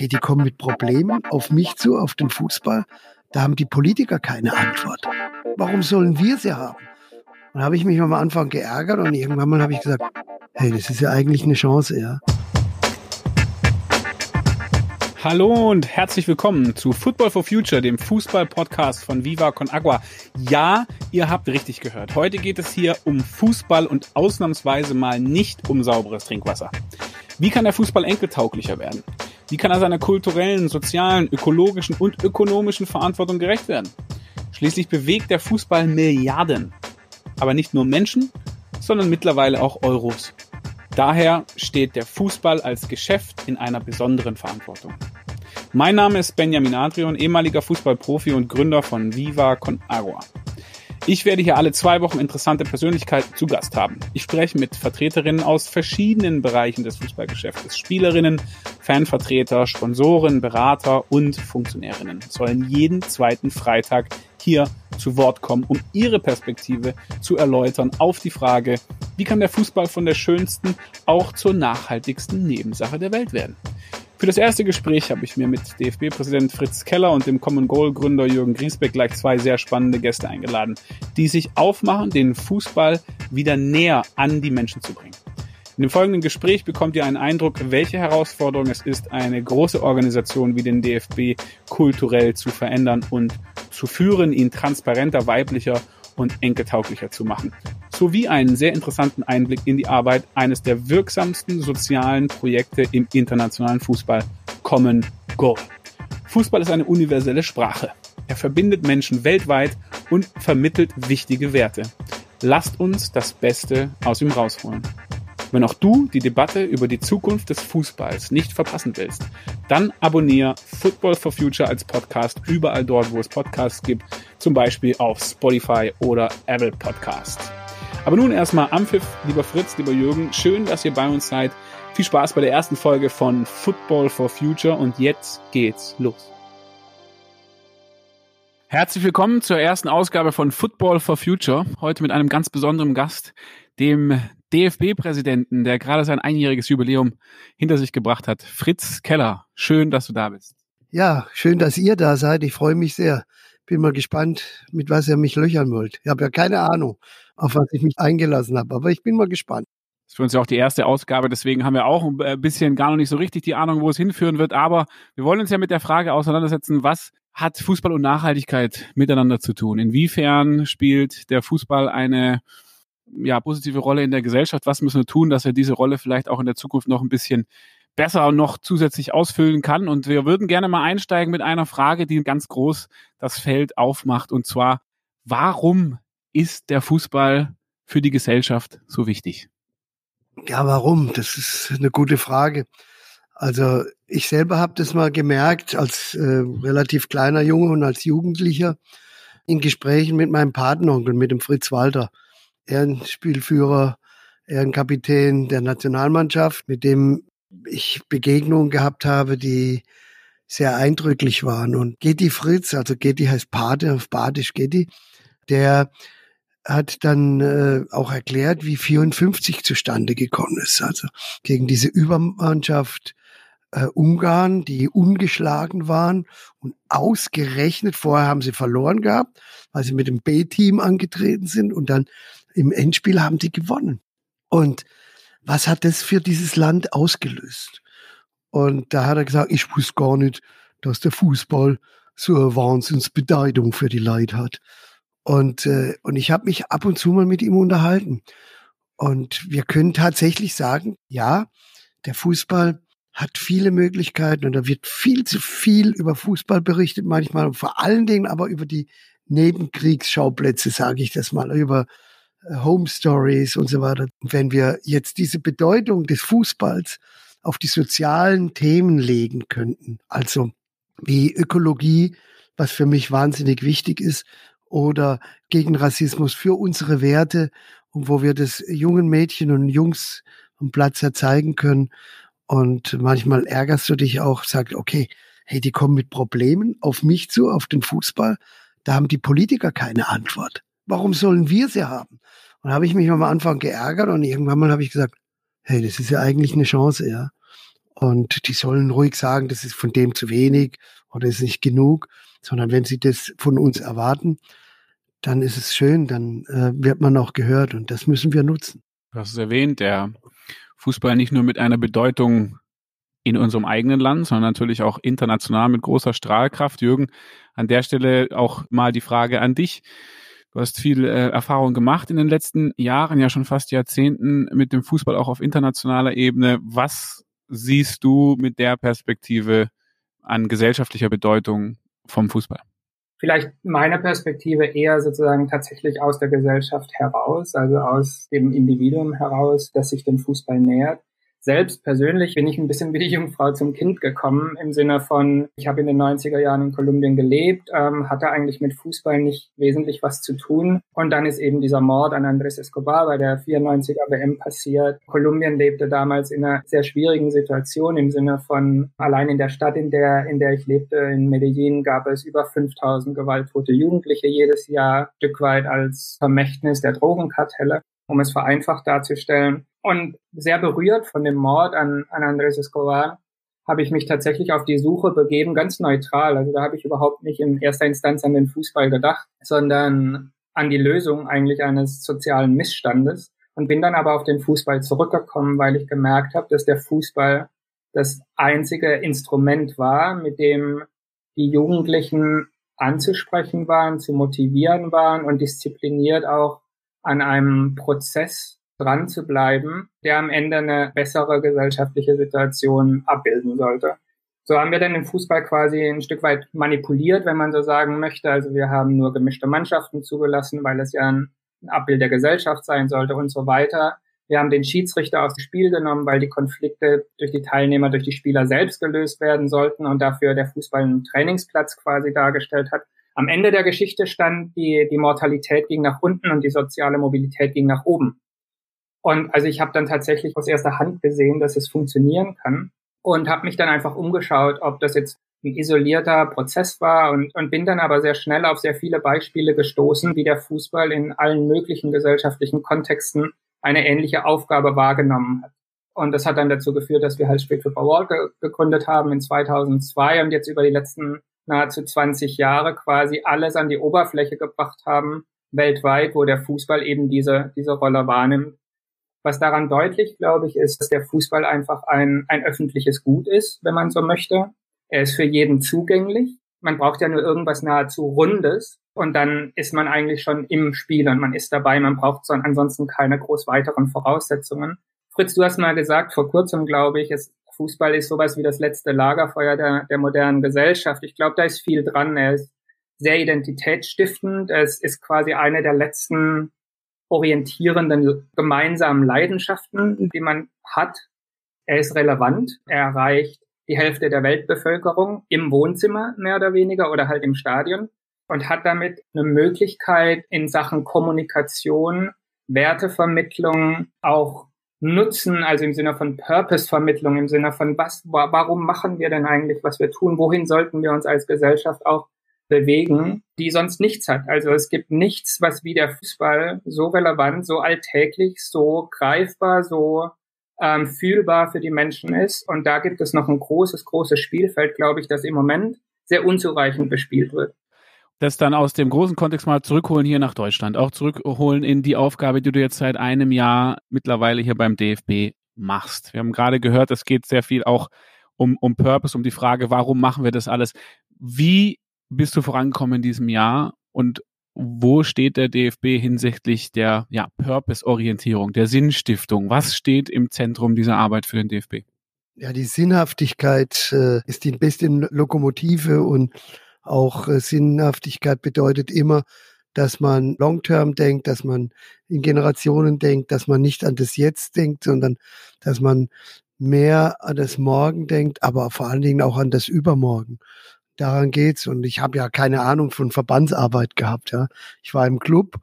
hey, die kommen mit Problemen auf mich zu, auf den Fußball. Da haben die Politiker keine Antwort. Warum sollen wir sie haben? Und habe ich mich am Anfang geärgert und irgendwann mal habe ich gesagt, hey, das ist ja eigentlich eine Chance, ja. Hallo und herzlich willkommen zu Football for Future, dem Fußball-Podcast von Viva Con Agua. Ja, ihr habt richtig gehört. Heute geht es hier um Fußball und ausnahmsweise mal nicht um sauberes Trinkwasser. Wie kann der Fußball enkeltauglicher werden? Wie kann er seiner kulturellen, sozialen, ökologischen und ökonomischen Verantwortung gerecht werden? Schließlich bewegt der Fußball Milliarden. Aber nicht nur Menschen, sondern mittlerweile auch Euros. Daher steht der Fußball als Geschäft in einer besonderen Verantwortung. Mein Name ist Benjamin Adrian, ehemaliger Fußballprofi und Gründer von Viva Con Agua. Ich werde hier alle zwei Wochen interessante Persönlichkeiten zu Gast haben. Ich spreche mit Vertreterinnen aus verschiedenen Bereichen des Fußballgeschäftes. Spielerinnen, Fanvertreter, Sponsoren, Berater und Funktionärinnen sollen jeden zweiten Freitag hier zu Wort kommen, um ihre Perspektive zu erläutern auf die Frage, wie kann der Fußball von der schönsten auch zur nachhaltigsten Nebensache der Welt werden. Für das erste Gespräch habe ich mir mit DFB-Präsident Fritz Keller und dem Common Goal Gründer Jürgen Griesbeck gleich zwei sehr spannende Gäste eingeladen, die sich aufmachen, den Fußball wieder näher an die Menschen zu bringen. In dem folgenden Gespräch bekommt ihr einen Eindruck, welche Herausforderung es ist, eine große Organisation wie den DFB kulturell zu verändern und zu führen, ihn transparenter, weiblicher und enkeltauglicher zu machen. Sowie einen sehr interessanten Einblick in die Arbeit eines der wirksamsten sozialen Projekte im internationalen Fußball, Common Goal. Fußball ist eine universelle Sprache. Er verbindet Menschen weltweit und vermittelt wichtige Werte. Lasst uns das Beste aus ihm rausholen. Wenn auch du die Debatte über die Zukunft des Fußballs nicht verpassen willst, dann abonniere Football for Future als Podcast überall dort, wo es Podcasts gibt, zum Beispiel auf Spotify oder Apple Podcasts. Aber nun erstmal Ampfiff, lieber Fritz, lieber Jürgen, schön, dass ihr bei uns seid. Viel Spaß bei der ersten Folge von Football for Future und jetzt geht's los. Herzlich willkommen zur ersten Ausgabe von Football for Future. Heute mit einem ganz besonderen Gast, dem DFB-Präsidenten, der gerade sein einjähriges Jubiläum hinter sich gebracht hat. Fritz Keller, schön, dass du da bist. Ja, schön, dass ihr da seid. Ich freue mich sehr. Bin mal gespannt, mit was ihr mich löchern wollt. Ich habe ja keine Ahnung, auf was ich mich eingelassen habe, aber ich bin mal gespannt. Das ist für uns ja auch die erste Ausgabe, deswegen haben wir auch ein bisschen gar noch nicht so richtig die Ahnung, wo es hinführen wird. Aber wir wollen uns ja mit der Frage auseinandersetzen, was hat Fußball und Nachhaltigkeit miteinander zu tun? Inwiefern spielt der Fußball eine ja, positive Rolle in der Gesellschaft. Was müssen wir tun, dass er diese Rolle vielleicht auch in der Zukunft noch ein bisschen besser noch zusätzlich ausfüllen kann? Und wir würden gerne mal einsteigen mit einer Frage, die ganz groß das Feld aufmacht. Und zwar, warum ist der Fußball für die Gesellschaft so wichtig? Ja, warum? Das ist eine gute Frage. Also ich selber habe das mal gemerkt als äh, relativ kleiner Junge und als Jugendlicher in Gesprächen mit meinem Patenonkel, mit dem Fritz Walter. Ehrenspielführer, Ehrenkapitän der Nationalmannschaft, mit dem ich Begegnungen gehabt habe, die sehr eindrücklich waren. Und Getty Fritz, also Getty heißt Pate, auf Badisch Getty, der hat dann äh, auch erklärt, wie 54 zustande gekommen ist. Also gegen diese Übermannschaft äh, Ungarn, die ungeschlagen waren und ausgerechnet, vorher haben sie verloren gehabt, weil sie mit dem B-Team angetreten sind und dann im Endspiel haben die gewonnen. Und was hat das für dieses Land ausgelöst? Und da hat er gesagt, ich wusste gar nicht, dass der Fußball so eine Wahnsinnsbedeutung für die Leute hat. Und, äh, und ich habe mich ab und zu mal mit ihm unterhalten. Und wir können tatsächlich sagen, ja, der Fußball hat viele Möglichkeiten und da wird viel zu viel über Fußball berichtet manchmal und vor allen Dingen aber über die Nebenkriegsschauplätze, sage ich das mal, über äh, Home Stories und so weiter. Wenn wir jetzt diese Bedeutung des Fußballs auf die sozialen Themen legen könnten, also wie Ökologie, was für mich wahnsinnig wichtig ist, oder gegen Rassismus für unsere Werte und wo wir das jungen Mädchen und Jungs am Platz erzeigen können. Und manchmal ärgerst du dich auch, sagt, okay, hey, die kommen mit Problemen auf mich zu, auf den Fußball. Da haben die Politiker keine Antwort. Warum sollen wir sie haben? Und habe ich mich am Anfang geärgert und irgendwann mal habe ich gesagt, hey, das ist ja eigentlich eine Chance, ja. Und die sollen ruhig sagen, das ist von dem zu wenig oder ist nicht genug, sondern wenn sie das von uns erwarten, dann ist es schön, dann äh, wird man auch gehört und das müssen wir nutzen. Du hast es erwähnt, der Fußball nicht nur mit einer Bedeutung in unserem eigenen Land, sondern natürlich auch international mit großer Strahlkraft. Jürgen, an der Stelle auch mal die Frage an dich. Du hast viel äh, Erfahrung gemacht in den letzten Jahren, ja schon fast Jahrzehnten mit dem Fußball auch auf internationaler Ebene. Was siehst du mit der Perspektive an gesellschaftlicher Bedeutung vom Fußball? Vielleicht meiner Perspektive eher sozusagen tatsächlich aus der Gesellschaft heraus, also aus dem Individuum heraus, das sich dem Fußball nähert. Selbst persönlich bin ich ein bisschen wie die Jungfrau zum Kind gekommen, im Sinne von, ich habe in den 90er Jahren in Kolumbien gelebt, ähm, hatte eigentlich mit Fußball nicht wesentlich was zu tun. Und dann ist eben dieser Mord an Andres Escobar bei der 94er WM passiert. Kolumbien lebte damals in einer sehr schwierigen Situation im Sinne von, allein in der Stadt, in der, in der ich lebte, in Medellin, gab es über 5000 gewalttote Jugendliche jedes Jahr, Stück weit als Vermächtnis der Drogenkartelle um es vereinfacht darzustellen. Und sehr berührt von dem Mord an, an Andres Escobar habe ich mich tatsächlich auf die Suche begeben, ganz neutral. Also da habe ich überhaupt nicht in erster Instanz an den Fußball gedacht, sondern an die Lösung eigentlich eines sozialen Missstandes und bin dann aber auf den Fußball zurückgekommen, weil ich gemerkt habe, dass der Fußball das einzige Instrument war, mit dem die Jugendlichen anzusprechen waren, zu motivieren waren und diszipliniert auch an einem Prozess dran zu bleiben, der am Ende eine bessere gesellschaftliche Situation abbilden sollte. So haben wir dann den Fußball quasi ein Stück weit manipuliert, wenn man so sagen möchte. Also wir haben nur gemischte Mannschaften zugelassen, weil es ja ein, Abbild der Gesellschaft sein sollte und so weiter. Wir haben den Schiedsrichter aufs Spiel genommen, weil die Konflikte durch die Teilnehmer, durch die Spieler selbst gelöst werden sollten und dafür der Fußball einen Trainingsplatz quasi dargestellt hat. Am Ende der Geschichte stand, die, die Mortalität ging nach unten und die soziale Mobilität ging nach oben. Und also ich habe dann tatsächlich aus erster Hand gesehen, dass es funktionieren kann und habe mich dann einfach umgeschaut, ob das jetzt ein isolierter Prozess war und, und bin dann aber sehr schnell auf sehr viele Beispiele gestoßen, wie der Fußball in allen möglichen gesellschaftlichen Kontexten eine ähnliche Aufgabe wahrgenommen hat. Und das hat dann dazu geführt, dass wir halt Street Football World ge gegründet haben in 2002 und jetzt über die letzten nahezu 20 Jahre quasi alles an die Oberfläche gebracht haben, weltweit, wo der Fußball eben diese, diese Rolle wahrnimmt. Was daran deutlich, glaube ich, ist, dass der Fußball einfach ein, ein öffentliches Gut ist, wenn man so möchte. Er ist für jeden zugänglich. Man braucht ja nur irgendwas nahezu Rundes und dann ist man eigentlich schon im Spiel und man ist dabei. Man braucht so ansonsten keine groß weiteren Voraussetzungen. Fritz, du hast mal gesagt, vor kurzem, glaube ich, es Fußball ist sowas wie das letzte Lagerfeuer der, der modernen Gesellschaft. Ich glaube, da ist viel dran. Er ist sehr identitätsstiftend. Es ist quasi eine der letzten orientierenden gemeinsamen Leidenschaften, die man hat. Er ist relevant. Er erreicht die Hälfte der Weltbevölkerung im Wohnzimmer mehr oder weniger oder halt im Stadion und hat damit eine Möglichkeit in Sachen Kommunikation, Wertevermittlung, auch Nutzen, also im Sinne von Purpose-Vermittlung, im Sinne von was, warum machen wir denn eigentlich, was wir tun, wohin sollten wir uns als Gesellschaft auch bewegen, die sonst nichts hat. Also es gibt nichts, was wie der Fußball so relevant, so alltäglich, so greifbar, so ähm, fühlbar für die Menschen ist. Und da gibt es noch ein großes, großes Spielfeld, glaube ich, das im Moment sehr unzureichend bespielt wird das dann aus dem großen Kontext mal zurückholen hier nach Deutschland, auch zurückholen in die Aufgabe, die du jetzt seit einem Jahr mittlerweile hier beim DFB machst. Wir haben gerade gehört, es geht sehr viel auch um, um Purpose, um die Frage, warum machen wir das alles? Wie bist du vorangekommen in diesem Jahr und wo steht der DFB hinsichtlich der ja, Purpose-Orientierung, der Sinnstiftung? Was steht im Zentrum dieser Arbeit für den DFB? Ja, die Sinnhaftigkeit äh, ist die beste Lokomotive und auch äh, Sinnhaftigkeit bedeutet immer, dass man long-term denkt, dass man in Generationen denkt, dass man nicht an das Jetzt denkt, sondern dass man mehr an das Morgen denkt, aber vor allen Dingen auch an das Übermorgen. Daran geht's. Und ich habe ja keine Ahnung von Verbandsarbeit gehabt. Ja, ich war im Club,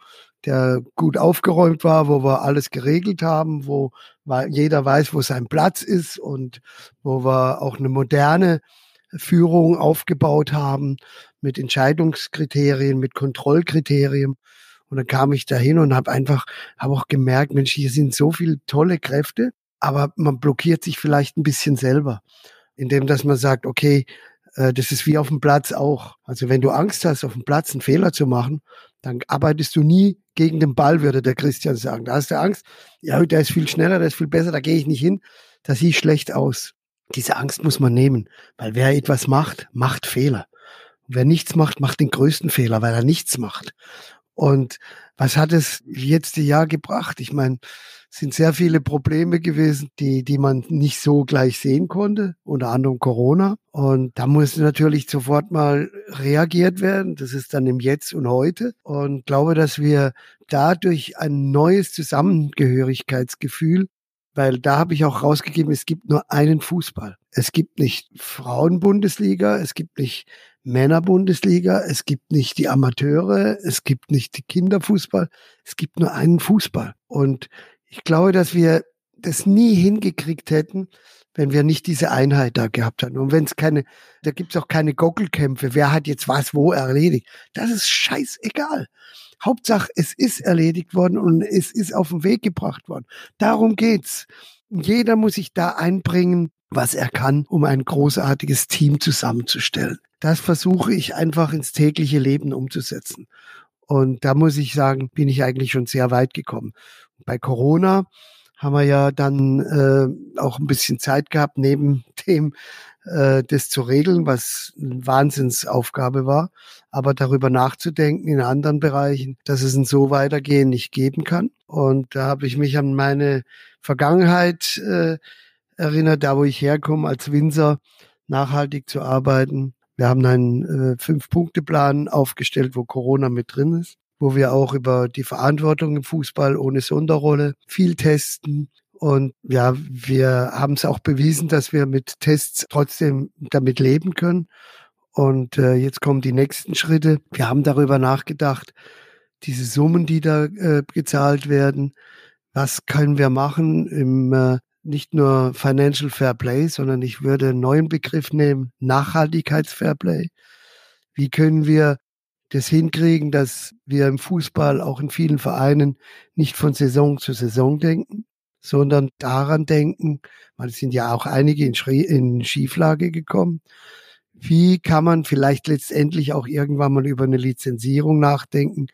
der gut aufgeräumt war, wo wir alles geregelt haben, wo jeder weiß, wo sein Platz ist und wo wir auch eine moderne Führung aufgebaut haben mit Entscheidungskriterien, mit Kontrollkriterien. Und dann kam ich dahin und habe einfach, habe auch gemerkt, Mensch, hier sind so viele tolle Kräfte, aber man blockiert sich vielleicht ein bisschen selber, indem dass man sagt, okay, äh, das ist wie auf dem Platz auch. Also wenn du Angst hast, auf dem Platz einen Fehler zu machen, dann arbeitest du nie gegen den Ball, würde der Christian sagen. Da hast du Angst, ja, der ist viel schneller, der ist viel besser, da gehe ich nicht hin, da sehe ich schlecht aus. Diese Angst muss man nehmen, weil wer etwas macht, macht Fehler. Und wer nichts macht, macht den größten Fehler, weil er nichts macht. Und was hat es letzte Jahr gebracht? Ich meine, sind sehr viele Probleme gewesen, die, die man nicht so gleich sehen konnte, unter anderem Corona. Und da muss natürlich sofort mal reagiert werden. Das ist dann im Jetzt und heute. Und glaube, dass wir dadurch ein neues Zusammengehörigkeitsgefühl weil da habe ich auch rausgegeben, es gibt nur einen Fußball. Es gibt nicht Frauenbundesliga, es gibt nicht Männerbundesliga, es gibt nicht die Amateure, es gibt nicht die Kinderfußball, es gibt nur einen Fußball. Und ich glaube, dass wir das nie hingekriegt hätten, wenn wir nicht diese Einheit da gehabt hätten. Und wenn es keine, da gibt es auch keine Gockelkämpfe, wer hat jetzt was wo erledigt. Das ist scheißegal. Hauptsache, es ist erledigt worden und es ist auf den Weg gebracht worden. Darum geht's. Jeder muss sich da einbringen, was er kann, um ein großartiges Team zusammenzustellen. Das versuche ich einfach ins tägliche Leben umzusetzen. Und da muss ich sagen, bin ich eigentlich schon sehr weit gekommen. Bei Corona haben wir ja dann äh, auch ein bisschen Zeit gehabt, neben dem äh, das zu regeln, was eine Wahnsinnsaufgabe war, aber darüber nachzudenken in anderen Bereichen, dass es ein so weitergehen nicht geben kann. Und da habe ich mich an meine Vergangenheit äh, erinnert, da wo ich herkomme, als Winzer nachhaltig zu arbeiten. Wir haben einen äh, Fünf-Punkte-Plan aufgestellt, wo Corona mit drin ist wo wir auch über die Verantwortung im Fußball ohne Sonderrolle viel testen. Und ja, wir haben es auch bewiesen, dass wir mit Tests trotzdem damit leben können. Und äh, jetzt kommen die nächsten Schritte. Wir haben darüber nachgedacht, diese Summen, die da äh, gezahlt werden, was können wir machen im äh, nicht nur Financial Fair Play, sondern ich würde einen neuen Begriff nehmen, Nachhaltigkeitsfairplay. Wie können wir das hinkriegen, dass wir im Fußball auch in vielen Vereinen nicht von Saison zu Saison denken, sondern daran denken, weil es sind ja auch einige in, in Schieflage gekommen. Wie kann man vielleicht letztendlich auch irgendwann mal über eine Lizenzierung nachdenken,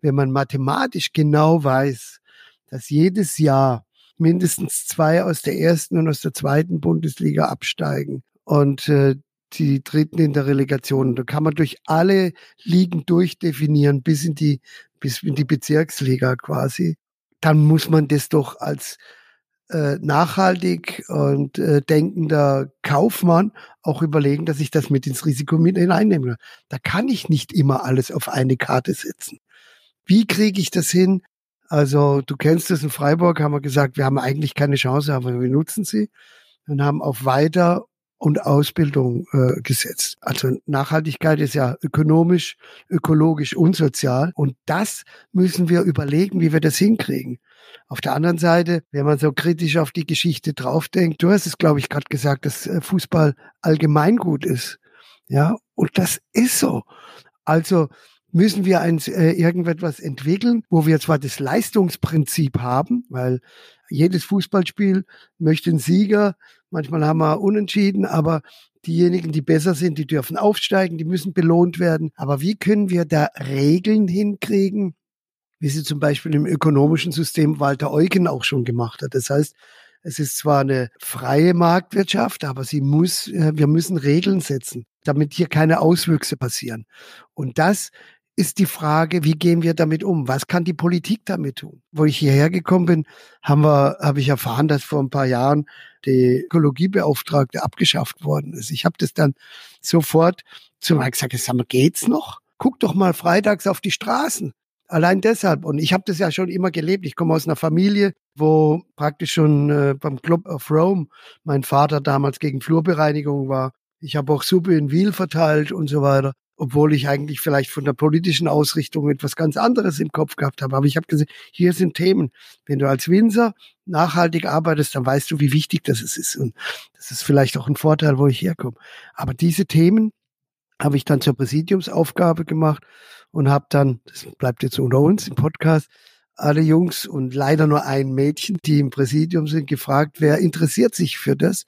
wenn man mathematisch genau weiß, dass jedes Jahr mindestens zwei aus der ersten und aus der zweiten Bundesliga absteigen und äh, die dritten in der Relegation. Da kann man durch alle Ligen durchdefinieren bis in die bis in die Bezirksliga quasi. Dann muss man das doch als äh, nachhaltig und äh, denkender Kaufmann auch überlegen, dass ich das mit ins Risiko mit hineinnehme. Da kann ich nicht immer alles auf eine Karte setzen. Wie kriege ich das hin? Also du kennst es in Freiburg, haben wir gesagt, wir haben eigentlich keine Chance, aber wir nutzen sie und haben auf Weiter und Ausbildung äh, gesetzt. Also Nachhaltigkeit ist ja ökonomisch, ökologisch und sozial. Und das müssen wir überlegen, wie wir das hinkriegen. Auf der anderen Seite, wenn man so kritisch auf die Geschichte draufdenkt, du hast es, glaube ich, gerade gesagt, dass äh, Fußball allgemeingut ist. Ja, und das ist so. Also müssen wir ein, äh, irgendetwas entwickeln, wo wir zwar das Leistungsprinzip haben, weil jedes Fußballspiel möchte einen Sieger, manchmal haben wir unentschieden, aber diejenigen, die besser sind, die dürfen aufsteigen, die müssen belohnt werden. Aber wie können wir da Regeln hinkriegen, wie sie zum Beispiel im ökonomischen System Walter Eugen auch schon gemacht hat. Das heißt, es ist zwar eine freie Marktwirtschaft, aber sie muss, äh, wir müssen Regeln setzen, damit hier keine Auswüchse passieren. Und das ist die Frage, wie gehen wir damit um? Was kann die Politik damit tun? Wo ich hierher gekommen bin, haben wir, habe ich erfahren, dass vor ein paar Jahren die Ökologiebeauftragte abgeschafft worden ist. Ich habe das dann sofort zu mir gesagt, sag mal, geht's noch? Guck doch mal freitags auf die Straßen. Allein deshalb. Und ich habe das ja schon immer gelebt. Ich komme aus einer Familie, wo praktisch schon äh, beim Club of Rome mein Vater damals gegen Flurbereinigung war. Ich habe auch Suppe in Wiel verteilt und so weiter obwohl ich eigentlich vielleicht von der politischen Ausrichtung etwas ganz anderes im Kopf gehabt habe. Aber ich habe gesehen, hier sind Themen. Wenn du als Winzer nachhaltig arbeitest, dann weißt du, wie wichtig das ist. Und das ist vielleicht auch ein Vorteil, wo ich herkomme. Aber diese Themen habe ich dann zur Präsidiumsaufgabe gemacht und habe dann, das bleibt jetzt unter uns im Podcast, alle Jungs und leider nur ein Mädchen, die im Präsidium sind, gefragt, wer interessiert sich für das?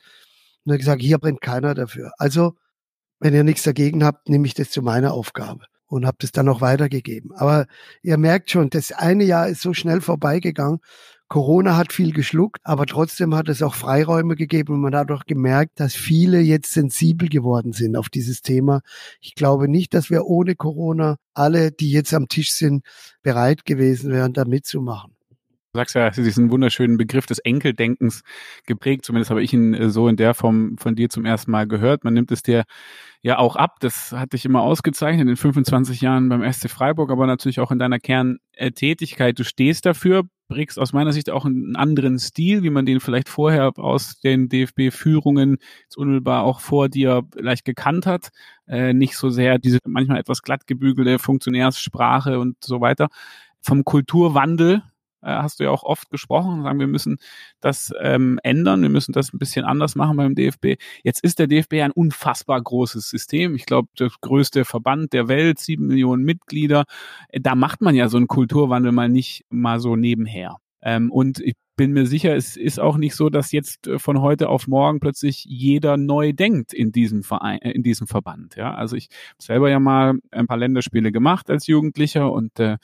Und er gesagt, hier brennt keiner dafür. Also, wenn ihr nichts dagegen habt, nehme ich das zu meiner Aufgabe und habe das dann auch weitergegeben. Aber ihr merkt schon, das eine Jahr ist so schnell vorbeigegangen Corona hat viel geschluckt, aber trotzdem hat es auch Freiräume gegeben und man hat auch gemerkt, dass viele jetzt sensibel geworden sind auf dieses Thema. Ich glaube nicht, dass wir ohne Corona alle, die jetzt am Tisch sind, bereit gewesen wären, da mitzumachen. Du sagst ja, diesen wunderschönen Begriff des Enkeldenkens geprägt. Zumindest habe ich ihn äh, so in der Form von dir zum ersten Mal gehört. Man nimmt es dir ja auch ab. Das hat dich immer ausgezeichnet in den 25 Jahren beim SC Freiburg, aber natürlich auch in deiner Kerntätigkeit. Du stehst dafür, prägst aus meiner Sicht auch einen anderen Stil, wie man den vielleicht vorher aus den DFB-Führungen unmittelbar auch vor dir leicht gekannt hat. Äh, nicht so sehr diese manchmal etwas glatt gebügelte Funktionärssprache und so weiter. Vom Kulturwandel hast du ja auch oft gesprochen, sagen, wir müssen das ähm, ändern, wir müssen das ein bisschen anders machen beim DFB. Jetzt ist der DFB ein unfassbar großes System. Ich glaube, der größte Verband der Welt, sieben Millionen Mitglieder. Äh, da macht man ja so einen Kulturwandel mal nicht mal so nebenher. Ähm, und ich bin mir sicher, es ist auch nicht so, dass jetzt äh, von heute auf morgen plötzlich jeder neu denkt in diesem Verein, in diesem Verband. Ja, also ich habe selber ja mal ein paar Länderspiele gemacht als Jugendlicher und äh,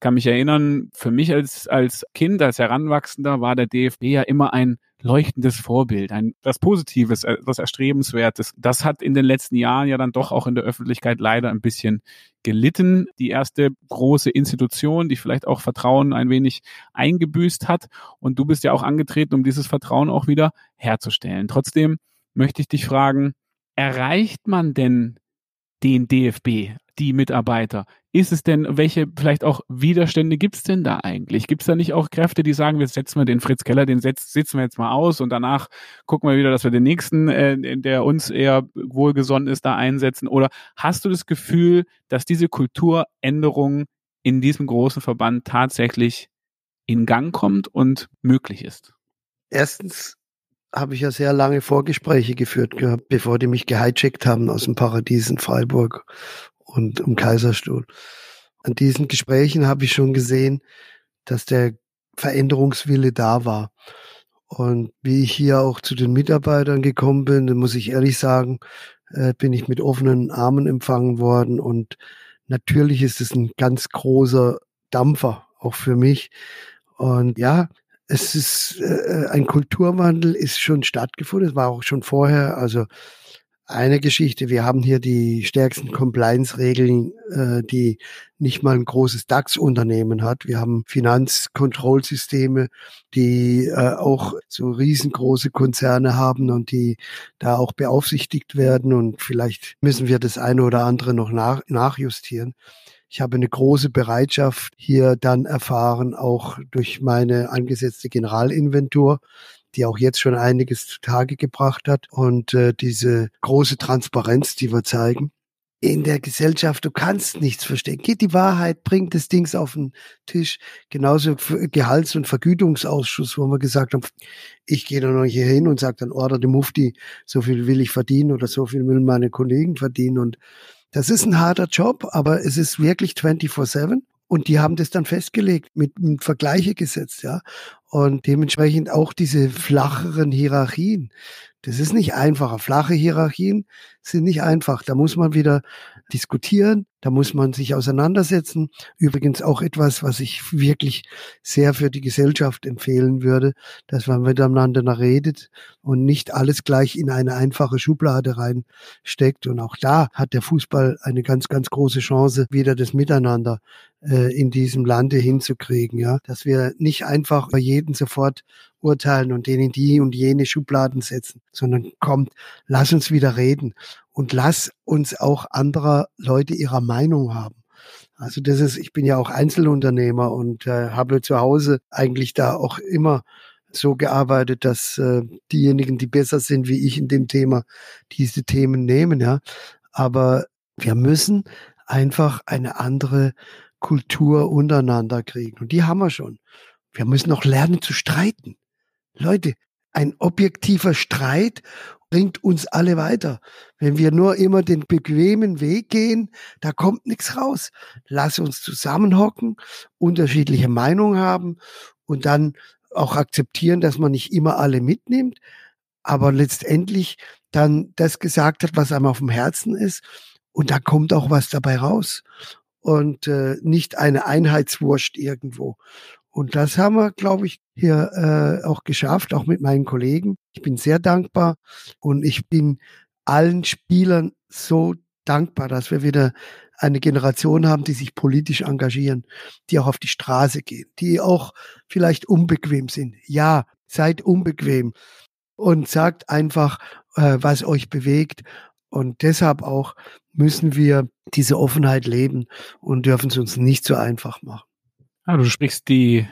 kann mich erinnern, für mich als, als Kind, als Heranwachsender war der DFB ja immer ein leuchtendes Vorbild, ein was Positives, etwas Erstrebenswertes. Das hat in den letzten Jahren ja dann doch auch in der Öffentlichkeit leider ein bisschen gelitten. Die erste große Institution, die vielleicht auch Vertrauen ein wenig eingebüßt hat. Und du bist ja auch angetreten, um dieses Vertrauen auch wieder herzustellen. Trotzdem möchte ich dich fragen, erreicht man denn den DFB, die Mitarbeiter? Ist es denn, welche vielleicht auch Widerstände gibt es denn da eigentlich? Gibt es da nicht auch Kräfte, die sagen, wir setzen wir den Fritz Keller, den setz, sitzen wir jetzt mal aus und danach gucken wir wieder, dass wir den nächsten, äh, der uns eher wohlgesonnen ist, da einsetzen? Oder hast du das Gefühl, dass diese Kulturänderung in diesem großen Verband tatsächlich in Gang kommt und möglich ist? Erstens habe ich ja sehr lange Vorgespräche geführt gehabt, bevor die mich gehijackt haben aus dem Paradies in Freiburg und im Kaiserstuhl. An diesen Gesprächen habe ich schon gesehen, dass der Veränderungswille da war. Und wie ich hier auch zu den Mitarbeitern gekommen bin, dann muss ich ehrlich sagen, äh, bin ich mit offenen Armen empfangen worden. Und natürlich ist es ein ganz großer Dampfer, auch für mich. Und ja, es ist äh, ein Kulturwandel ist schon stattgefunden. Es war auch schon vorher. Also eine Geschichte. Wir haben hier die stärksten Compliance-Regeln, äh, die nicht mal ein großes DAX-Unternehmen hat. Wir haben Finanzkontrollsysteme, die äh, auch so riesengroße Konzerne haben und die da auch beaufsichtigt werden. Und vielleicht müssen wir das eine oder andere noch nach, nachjustieren. Ich habe eine große Bereitschaft hier dann erfahren, auch durch meine angesetzte Generalinventur, die auch jetzt schon einiges zutage gebracht hat und äh, diese große Transparenz, die wir zeigen in der Gesellschaft, du kannst nichts verstecken. Geht die Wahrheit, bringt das Dings auf den Tisch. Genauso Gehalts- und Vergütungsausschuss, wo wir gesagt haben, ich gehe dann noch hier hin und sage dann, order die Mufti, so viel will ich verdienen oder so viel will meine Kollegen verdienen. Und das ist ein harter Job, aber es ist wirklich 24-7. Und die haben das dann festgelegt, mit, mit Vergleiche gesetzt, ja. Und dementsprechend auch diese flacheren Hierarchien. Das ist nicht einfacher. Flache Hierarchien sind nicht einfach. Da muss man wieder diskutieren, da muss man sich auseinandersetzen. Übrigens auch etwas, was ich wirklich sehr für die Gesellschaft empfehlen würde, dass man miteinander redet und nicht alles gleich in eine einfache Schublade reinsteckt. Und auch da hat der Fußball eine ganz, ganz große Chance, wieder das Miteinander äh, in diesem Lande hinzukriegen. Ja, dass wir nicht einfach bei jedem sofort urteilen und denen die und jene Schubladen setzen, sondern kommt, lass uns wieder reden und lass uns auch anderer Leute ihrer Meinung haben. Also das ist, ich bin ja auch Einzelunternehmer und äh, habe zu Hause eigentlich da auch immer so gearbeitet, dass äh, diejenigen, die besser sind wie ich in dem Thema, diese Themen nehmen, ja. Aber wir müssen einfach eine andere Kultur untereinander kriegen. Und die haben wir schon. Wir müssen auch lernen zu streiten. Leute, ein objektiver Streit bringt uns alle weiter. Wenn wir nur immer den bequemen Weg gehen, da kommt nichts raus. Lass uns zusammenhocken, unterschiedliche Meinungen haben und dann auch akzeptieren, dass man nicht immer alle mitnimmt, aber letztendlich dann das gesagt hat, was einem auf dem Herzen ist und da kommt auch was dabei raus und äh, nicht eine Einheitswurst irgendwo. Und das haben wir, glaube ich, hier äh, auch geschafft, auch mit meinen Kollegen. Ich bin sehr dankbar und ich bin allen Spielern so dankbar, dass wir wieder eine Generation haben, die sich politisch engagieren, die auch auf die Straße gehen, die auch vielleicht unbequem sind. Ja, seid unbequem und sagt einfach, äh, was euch bewegt. Und deshalb auch müssen wir diese Offenheit leben und dürfen es uns nicht so einfach machen. Ja, du sprichst die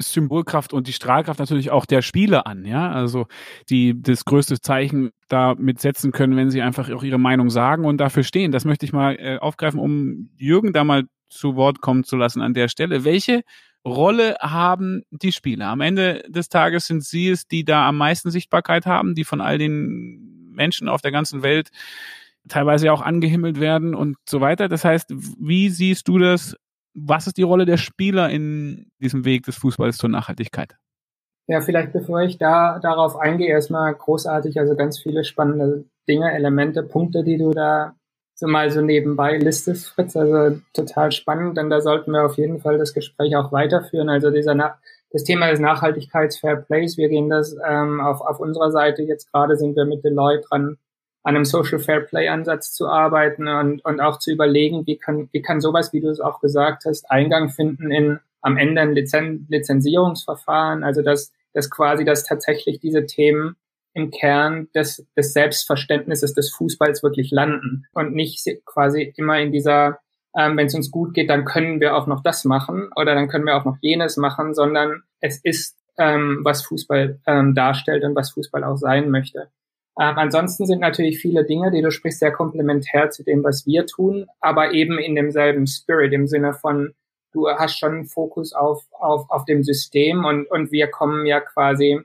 Symbolkraft und die Strahlkraft natürlich auch der Spieler an, ja. Also die das größte Zeichen damit setzen können, wenn sie einfach auch ihre Meinung sagen und dafür stehen. Das möchte ich mal äh, aufgreifen, um Jürgen da mal zu Wort kommen zu lassen an der Stelle. Welche Rolle haben die Spieler? Am Ende des Tages sind sie es, die da am meisten Sichtbarkeit haben, die von all den Menschen auf der ganzen Welt teilweise auch angehimmelt werden und so weiter. Das heißt, wie siehst du das was ist die Rolle der Spieler in diesem Weg des Fußballs zur Nachhaltigkeit? Ja, vielleicht bevor ich da darauf eingehe, erstmal großartig, also ganz viele spannende Dinge, Elemente, Punkte, die du da so mal so nebenbei listest, Fritz. Also total spannend, denn da sollten wir auf jeden Fall das Gespräch auch weiterführen. Also dieser Na das Thema des Nachhaltigkeits-Fair-Plays, wir gehen das ähm, auf, auf unserer Seite, jetzt gerade sind wir mit Deloitte dran, an einem Social Fair Play Ansatz zu arbeiten und, und auch zu überlegen, wie kann, wie kann sowas, wie du es auch gesagt hast, Eingang finden in am Ende ein Lizen Lizenzierungsverfahren, also dass, dass quasi dass tatsächlich diese Themen im Kern des, des Selbstverständnisses des Fußballs wirklich landen und nicht quasi immer in dieser, ähm, wenn es uns gut geht, dann können wir auch noch das machen oder dann können wir auch noch jenes machen, sondern es ist, ähm, was Fußball ähm, darstellt und was Fußball auch sein möchte. Ähm, ansonsten sind natürlich viele Dinge, die du sprichst, sehr komplementär zu dem, was wir tun, aber eben in demselben Spirit, im Sinne von, du hast schon einen Fokus auf, auf, auf dem System und, und wir kommen ja quasi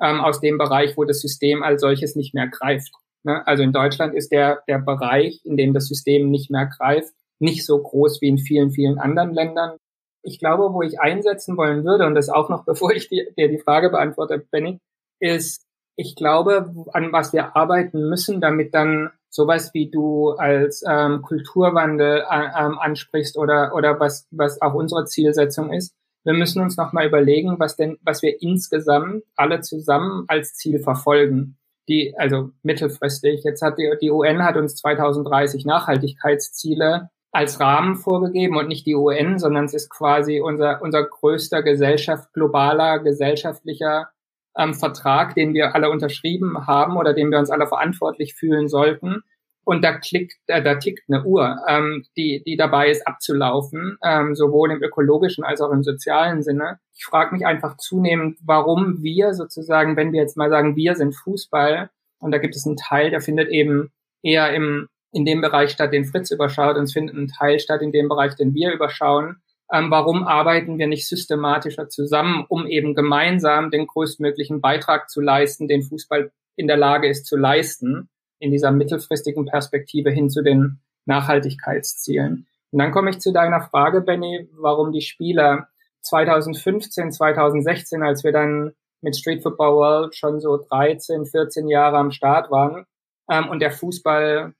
ähm, aus dem Bereich, wo das System als solches nicht mehr greift. Ne? Also in Deutschland ist der, der Bereich, in dem das System nicht mehr greift, nicht so groß wie in vielen, vielen anderen Ländern. Ich glaube, wo ich einsetzen wollen würde, und das auch noch bevor ich dir die Frage beantworte, Benny, ist ich glaube, an was wir arbeiten müssen, damit dann sowas wie du als ähm, Kulturwandel äh, ähm, ansprichst oder oder was was auch unsere Zielsetzung ist. Wir müssen uns noch mal überlegen, was denn was wir insgesamt alle zusammen als Ziel verfolgen. Die also mittelfristig. Jetzt hat die, die UN hat uns 2030 Nachhaltigkeitsziele als Rahmen vorgegeben und nicht die UN, sondern es ist quasi unser unser größter Gesellschaft globaler gesellschaftlicher ähm, Vertrag, den wir alle unterschrieben haben oder den wir uns alle verantwortlich fühlen sollten. Und da klickt, äh, da tickt eine Uhr, ähm, die, die dabei ist abzulaufen, ähm, sowohl im ökologischen als auch im sozialen Sinne. Ich frage mich einfach zunehmend, warum wir sozusagen, wenn wir jetzt mal sagen, wir sind Fußball, und da gibt es einen Teil, der findet eben eher im, in dem Bereich statt, den Fritz überschaut, und es findet ein Teil statt in dem Bereich, den wir überschauen ähm, warum arbeiten wir nicht systematischer zusammen, um eben gemeinsam den größtmöglichen Beitrag zu leisten, den Fußball in der Lage ist zu leisten, in dieser mittelfristigen Perspektive hin zu den Nachhaltigkeitszielen. Und dann komme ich zu deiner Frage, Benny, warum die Spieler 2015, 2016, als wir dann mit Street Football World schon so 13, 14 Jahre am Start waren ähm, und der Fußball,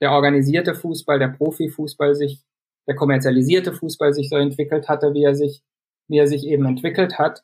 der organisierte Fußball, der Profifußball sich der kommerzialisierte Fußball sich so entwickelt hatte, wie er sich, wie er sich eben entwickelt hat.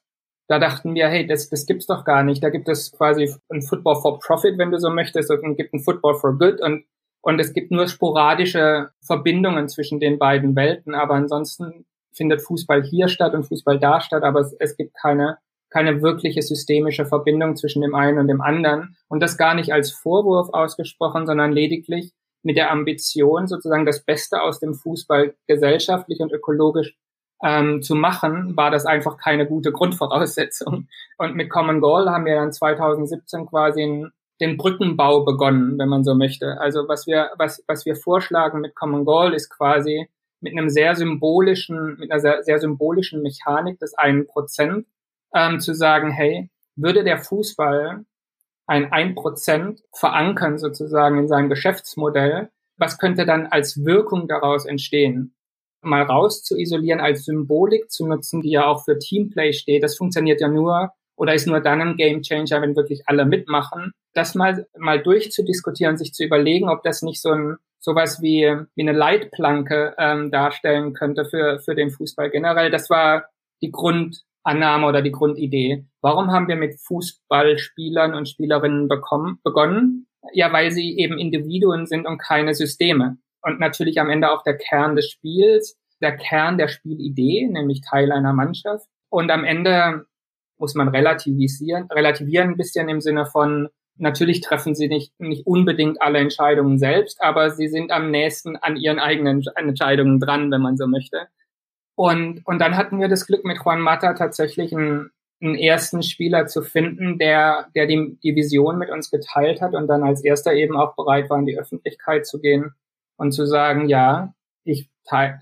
Da dachten wir, hey, das, das gibt's doch gar nicht. Da gibt es quasi ein Football for Profit, wenn du so möchtest, und gibt ein Football for Good und, und es gibt nur sporadische Verbindungen zwischen den beiden Welten. Aber ansonsten findet Fußball hier statt und Fußball da statt, aber es, es gibt keine, keine wirkliche systemische Verbindung zwischen dem einen und dem anderen. Und das gar nicht als Vorwurf ausgesprochen, sondern lediglich mit der Ambition, sozusagen das Beste aus dem Fußball gesellschaftlich und ökologisch ähm, zu machen, war das einfach keine gute Grundvoraussetzung. Und mit Common Goal haben wir dann 2017 quasi den Brückenbau begonnen, wenn man so möchte. Also was wir, was, was wir vorschlagen mit Common Goal ist quasi mit einem sehr symbolischen, mit einer sehr, sehr symbolischen Mechanik des einen Prozent ähm, zu sagen, hey, würde der Fußball ein 1% verankern sozusagen in sein Geschäftsmodell, was könnte dann als Wirkung daraus entstehen? Mal raus zu isolieren, als Symbolik zu nutzen, die ja auch für Teamplay steht, das funktioniert ja nur oder ist nur dann ein Gamechanger, wenn wirklich alle mitmachen. Das mal, mal durchzudiskutieren, sich zu überlegen, ob das nicht so ein sowas wie, wie eine Leitplanke ähm, darstellen könnte für, für den Fußball generell. Das war die Grundannahme oder die Grundidee. Warum haben wir mit Fußballspielern und Spielerinnen bekommen, begonnen? Ja, weil sie eben Individuen sind und keine Systeme. Und natürlich am Ende auch der Kern des Spiels, der Kern der Spielidee, nämlich Teil einer Mannschaft. Und am Ende muss man relativisieren, relativieren ein bisschen im Sinne von, Natürlich treffen sie nicht, nicht unbedingt alle Entscheidungen selbst, aber sie sind am nächsten an ihren eigenen Entscheidungen dran, wenn man so möchte. Und, und dann hatten wir das Glück, mit Juan Mata tatsächlich einen, einen ersten Spieler zu finden, der, der die, die Vision mit uns geteilt hat und dann als erster eben auch bereit war, in die Öffentlichkeit zu gehen und zu sagen, ja, ich,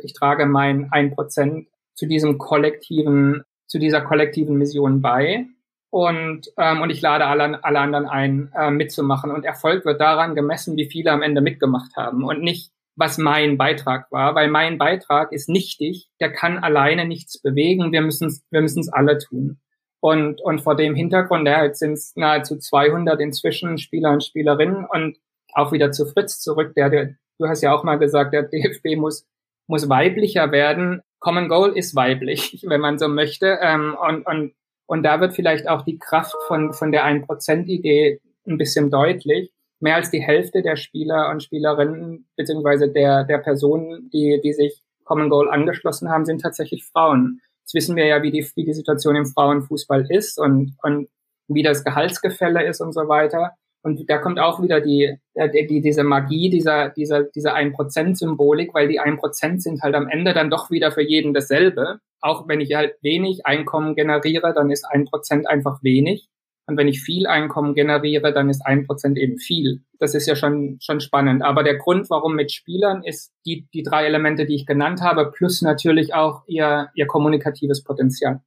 ich trage mein ein Prozent zu diesem kollektiven, zu dieser kollektiven Mission bei und, ähm, und ich lade alle, alle anderen ein, äh, mitzumachen. Und Erfolg wird daran gemessen, wie viele am Ende mitgemacht haben und nicht, was mein Beitrag war, weil mein Beitrag ist nichtig, der kann alleine nichts bewegen, wir müssen es wir müssen's alle tun. Und, und vor dem Hintergrund, ja, jetzt sind es nahezu 200 inzwischen Spieler und Spielerinnen und auch wieder zu Fritz zurück, der, der du hast ja auch mal gesagt, der DFB muss, muss weiblicher werden. Common Goal ist weiblich, wenn man so möchte. Ähm, und, und und da wird vielleicht auch die Kraft von, von der 1%-Idee ein bisschen deutlich. Mehr als die Hälfte der Spieler und Spielerinnen, beziehungsweise der, der Personen, die, die sich Common Goal angeschlossen haben, sind tatsächlich Frauen. Jetzt wissen wir ja, wie die, wie die Situation im Frauenfußball ist und, und wie das Gehaltsgefälle ist und so weiter. Und da kommt auch wieder die, die, die diese Magie dieser, dieser, dieser 1%-Symbolik, weil die 1% sind halt am Ende dann doch wieder für jeden dasselbe auch wenn ich halt wenig Einkommen generiere, dann ist ein Prozent einfach wenig. Und wenn ich viel Einkommen generiere, dann ist ein Prozent eben viel. Das ist ja schon, schon spannend. Aber der Grund, warum mit Spielern, ist die, die drei Elemente, die ich genannt habe, plus natürlich auch ihr, ihr kommunikatives Potenzial.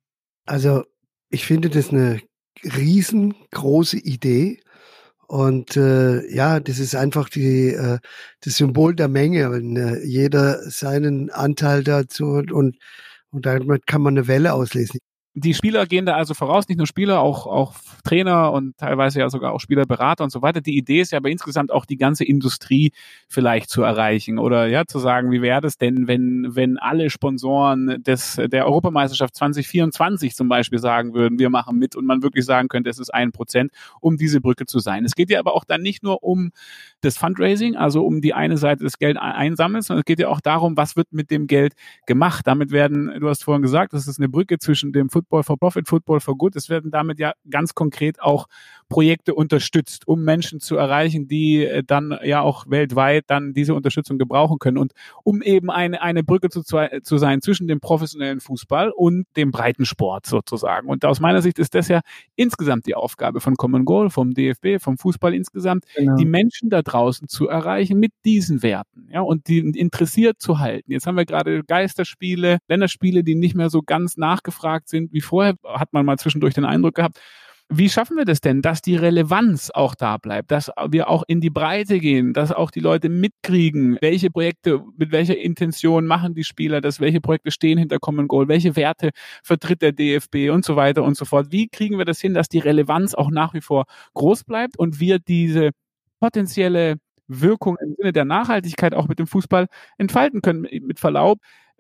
Also, ich finde das eine riesengroße Idee. Und äh, ja, das ist einfach die, äh, das Symbol der Menge, wenn äh, jeder seinen Anteil dazu und und damit kann man eine Welle auslesen die Spieler gehen da also voraus, nicht nur Spieler, auch, auch Trainer und teilweise ja sogar auch Spielerberater und so weiter. Die Idee ist ja aber insgesamt auch die ganze Industrie vielleicht zu erreichen oder ja zu sagen, wie wäre das denn, wenn, wenn alle Sponsoren des, der Europameisterschaft 2024 zum Beispiel sagen würden, wir machen mit und man wirklich sagen könnte, es ist ein Prozent, um diese Brücke zu sein. Es geht ja aber auch dann nicht nur um das Fundraising, also um die eine Seite des Geld einsammeln, sondern es geht ja auch darum, was wird mit dem Geld gemacht. Damit werden, du hast vorhin gesagt, das ist eine Brücke zwischen dem Football for Profit, Football for Good. Es werden damit ja ganz konkret auch Projekte unterstützt, um Menschen zu erreichen, die äh, dann ja auch weltweit dann diese Unterstützung gebrauchen können und um eben eine, eine Brücke zu, zu sein zwischen dem professionellen Fußball und dem Breitensport sozusagen. Und aus meiner Sicht ist das ja insgesamt die Aufgabe von Common Goal, vom DFB, vom Fußball insgesamt, genau. die Menschen da draußen zu erreichen mit diesen Werten, ja, und die interessiert zu halten. Jetzt haben wir gerade Geisterspiele, Länderspiele, die nicht mehr so ganz nachgefragt sind wie vorher, hat man mal zwischendurch den Eindruck gehabt. Wie schaffen wir das denn, dass die Relevanz auch da bleibt, dass wir auch in die Breite gehen, dass auch die Leute mitkriegen, welche Projekte, mit welcher Intention machen die Spieler das, welche Projekte stehen hinter Common Goal, welche Werte vertritt der DFB und so weiter und so fort. Wie kriegen wir das hin, dass die Relevanz auch nach wie vor groß bleibt und wir diese potenzielle Wirkung im Sinne der Nachhaltigkeit auch mit dem Fußball entfalten können? Mit Verlaub,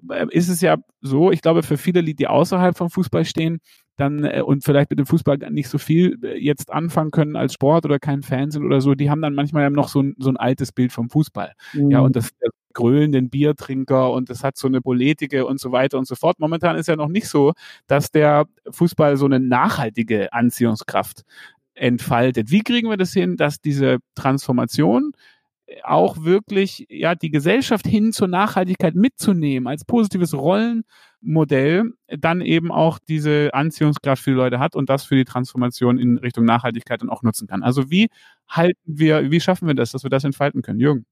äh, ist es ja so, ich glaube, für viele, die außerhalb vom Fußball stehen, dann äh, und vielleicht mit dem Fußball nicht so viel äh, jetzt anfangen können als Sport oder kein Fan sind oder so, die haben dann manchmal noch so ein, so ein altes Bild vom Fußball. Mhm. Ja, und das grölenden Biertrinker und das hat so eine Politische und so weiter und so fort. Momentan ist ja noch nicht so, dass der Fußball so eine nachhaltige Anziehungskraft entfaltet. Wie kriegen wir das hin, dass diese Transformation auch wirklich ja die Gesellschaft hin zur Nachhaltigkeit mitzunehmen als positives Rollenmodell, dann eben auch diese Anziehungskraft für die Leute hat und das für die Transformation in Richtung Nachhaltigkeit dann auch nutzen kann. Also wie halten wir, wie schaffen wir das, dass wir das entfalten können, Jürgen?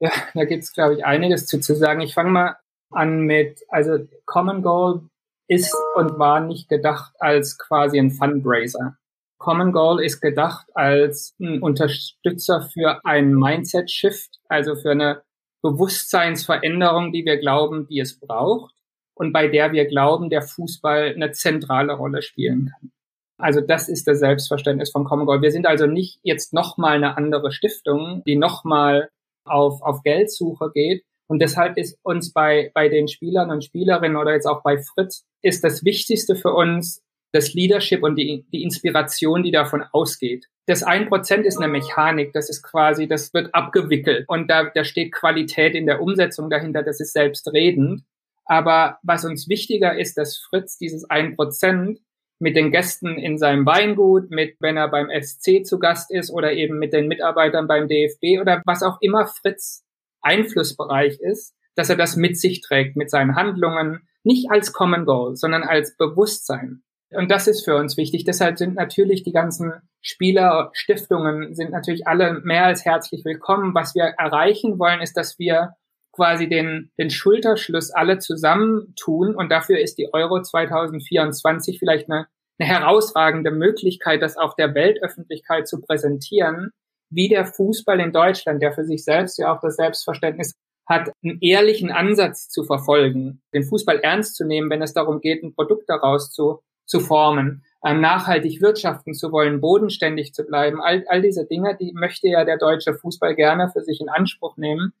Ja, da gibt es, glaube ich, einiges zu, zu sagen. Ich fange mal an mit, also Common Goal ist und war nicht gedacht als quasi ein Fundraiser. Common Goal ist gedacht als ein Unterstützer für einen Mindset-Shift, also für eine Bewusstseinsveränderung, die wir glauben, die es braucht und bei der wir glauben, der Fußball eine zentrale Rolle spielen kann. Also das ist das Selbstverständnis von Common Goal. Wir sind also nicht jetzt nochmal eine andere Stiftung, die nochmal auf, auf Geldsuche geht. Und deshalb ist uns bei, bei den Spielern und Spielerinnen oder jetzt auch bei Fritz, ist das Wichtigste für uns das Leadership und die, die Inspiration, die davon ausgeht. Das ein Prozent ist eine Mechanik, das ist quasi, das wird abgewickelt und da, da steht Qualität in der Umsetzung dahinter, das ist selbstredend. Aber was uns wichtiger ist, dass Fritz dieses ein Prozent mit den Gästen in seinem Weingut, mit wenn er beim SC zu Gast ist oder eben mit den Mitarbeitern beim DFB oder was auch immer Fritz Einflussbereich ist, dass er das mit sich trägt, mit seinen Handlungen, nicht als Common Goal, sondern als Bewusstsein. Und das ist für uns wichtig. Deshalb sind natürlich die ganzen Spieler, Stiftungen sind natürlich alle mehr als herzlich willkommen. Was wir erreichen wollen, ist, dass wir quasi den, den Schulterschluss alle zusammentun. Und dafür ist die Euro 2024 vielleicht eine, eine herausragende Möglichkeit, das auch der Weltöffentlichkeit zu präsentieren, wie der Fußball in Deutschland, der für sich selbst ja auch das Selbstverständnis hat, einen ehrlichen Ansatz zu verfolgen, den Fußball ernst zu nehmen, wenn es darum geht, ein Produkt daraus zu zu formen, ähm, nachhaltig wirtschaften zu wollen, bodenständig zu bleiben. All, all diese Dinge, die möchte ja der deutsche Fußball gerne für sich in Anspruch nehmen.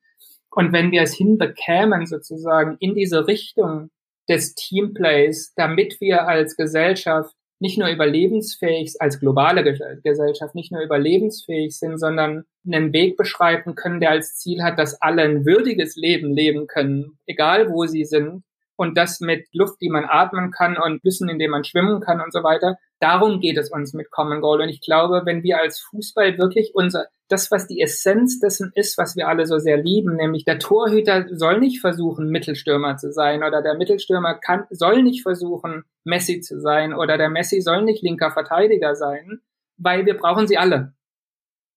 Und wenn wir es hinbekämen, sozusagen in diese Richtung des Teamplays, damit wir als Gesellschaft nicht nur überlebensfähig, als globale Gesellschaft nicht nur überlebensfähig sind, sondern einen Weg beschreiben können, der als Ziel hat, dass alle ein würdiges Leben leben können, egal wo sie sind, und das mit Luft, die man atmen kann und Flüssen, in denen man schwimmen kann und so weiter. Darum geht es uns mit Common Goal. Und ich glaube, wenn wir als Fußball wirklich unser, das, was die Essenz dessen ist, was wir alle so sehr lieben, nämlich der Torhüter soll nicht versuchen, Mittelstürmer zu sein oder der Mittelstürmer kann, soll nicht versuchen, Messi zu sein oder der Messi soll nicht linker Verteidiger sein, weil wir brauchen sie alle.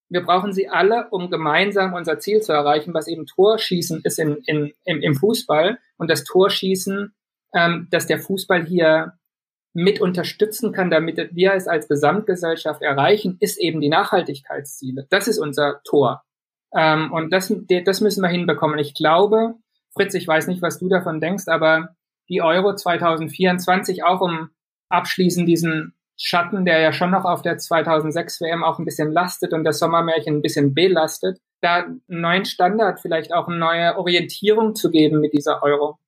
Wir brauchen sie alle, um gemeinsam unser Ziel zu erreichen, was eben Torschießen ist in, in, im, im Fußball. Und das Torschießen, ähm, dass der Fußball hier mit unterstützen kann, damit wir es als Gesamtgesellschaft erreichen, ist eben die Nachhaltigkeitsziele. Das ist unser Tor. Ähm, und das, das müssen wir hinbekommen. Ich glaube, Fritz, ich weiß nicht, was du davon denkst, aber die Euro 2024 auch um abschließend diesen Schatten, der ja schon noch auf der 2006 WM auch ein bisschen lastet und das Sommermärchen ein bisschen belastet, da einen neuen Standard, vielleicht auch eine neue Orientierung zu geben mit dieser Euro.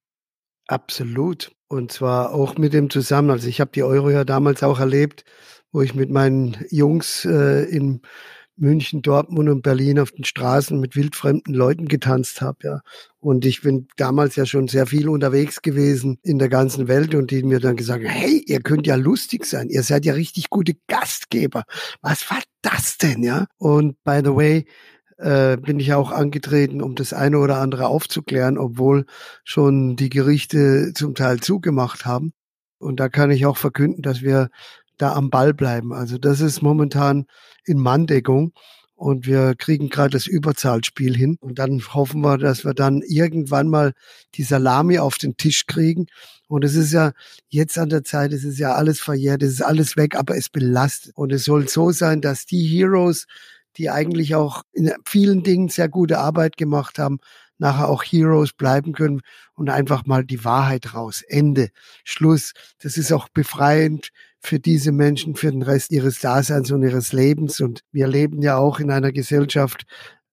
Absolut. Und zwar auch mit dem zusammen. Also ich habe die Euro ja damals auch erlebt, wo ich mit meinen Jungs äh, in München, Dortmund und Berlin auf den Straßen mit wildfremden Leuten getanzt habe, ja. Und ich bin damals ja schon sehr viel unterwegs gewesen in der ganzen Welt und die mir dann gesagt hey, ihr könnt ja lustig sein, ihr seid ja richtig gute Gastgeber. Was war das denn, ja? Und by the way, äh, bin ich auch angetreten, um das eine oder andere aufzuklären, obwohl schon die Gerichte zum Teil zugemacht haben. Und da kann ich auch verkünden, dass wir da am Ball bleiben. Also das ist momentan in Manndeckung und wir kriegen gerade das Überzahlspiel hin. Und dann hoffen wir, dass wir dann irgendwann mal die Salami auf den Tisch kriegen. Und es ist ja jetzt an der Zeit, es ist ja alles verjährt, es ist alles weg, aber es belastet. Und es soll so sein, dass die Heroes, die eigentlich auch in vielen Dingen sehr gute Arbeit gemacht haben, nachher auch Heroes bleiben können und einfach mal die Wahrheit raus. Ende. Schluss. Das ist auch befreiend für diese Menschen für den Rest ihres Daseins und ihres Lebens. Und wir leben ja auch in einer Gesellschaft,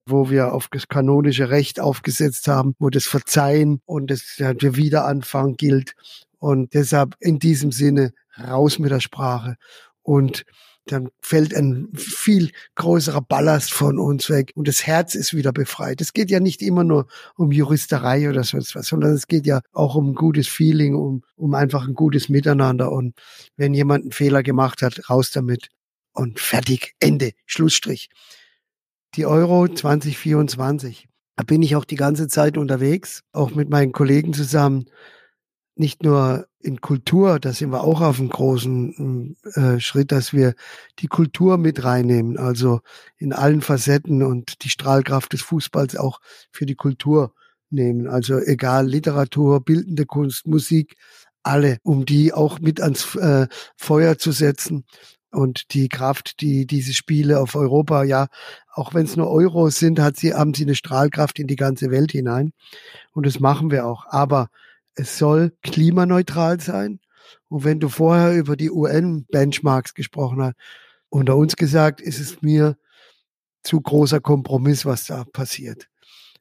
wo wir auf das kanonische Recht aufgesetzt haben, wo das Verzeihen und das der Wiederanfang gilt. Und deshalb in diesem Sinne raus mit der Sprache. Und dann fällt ein viel größerer Ballast von uns weg und das Herz ist wieder befreit. Es geht ja nicht immer nur um Juristerei oder sonst was, sondern es geht ja auch um gutes Feeling, um, um einfach ein gutes Miteinander. Und wenn jemand einen Fehler gemacht hat, raus damit und fertig, Ende, Schlussstrich. Die Euro 2024. Da bin ich auch die ganze Zeit unterwegs, auch mit meinen Kollegen zusammen nicht nur in Kultur, da sind wir auch auf einem großen äh, Schritt, dass wir die Kultur mit reinnehmen, also in allen Facetten und die Strahlkraft des Fußballs auch für die Kultur nehmen. Also egal Literatur, bildende Kunst, Musik, alle, um die auch mit ans äh, Feuer zu setzen und die Kraft, die diese Spiele auf Europa, ja, auch wenn es nur Euros sind, hat sie, haben sie eine Strahlkraft in die ganze Welt hinein. Und das machen wir auch. Aber es soll klimaneutral sein. Und wenn du vorher über die UN-Benchmarks gesprochen hast, unter uns gesagt, ist es mir zu großer Kompromiss, was da passiert.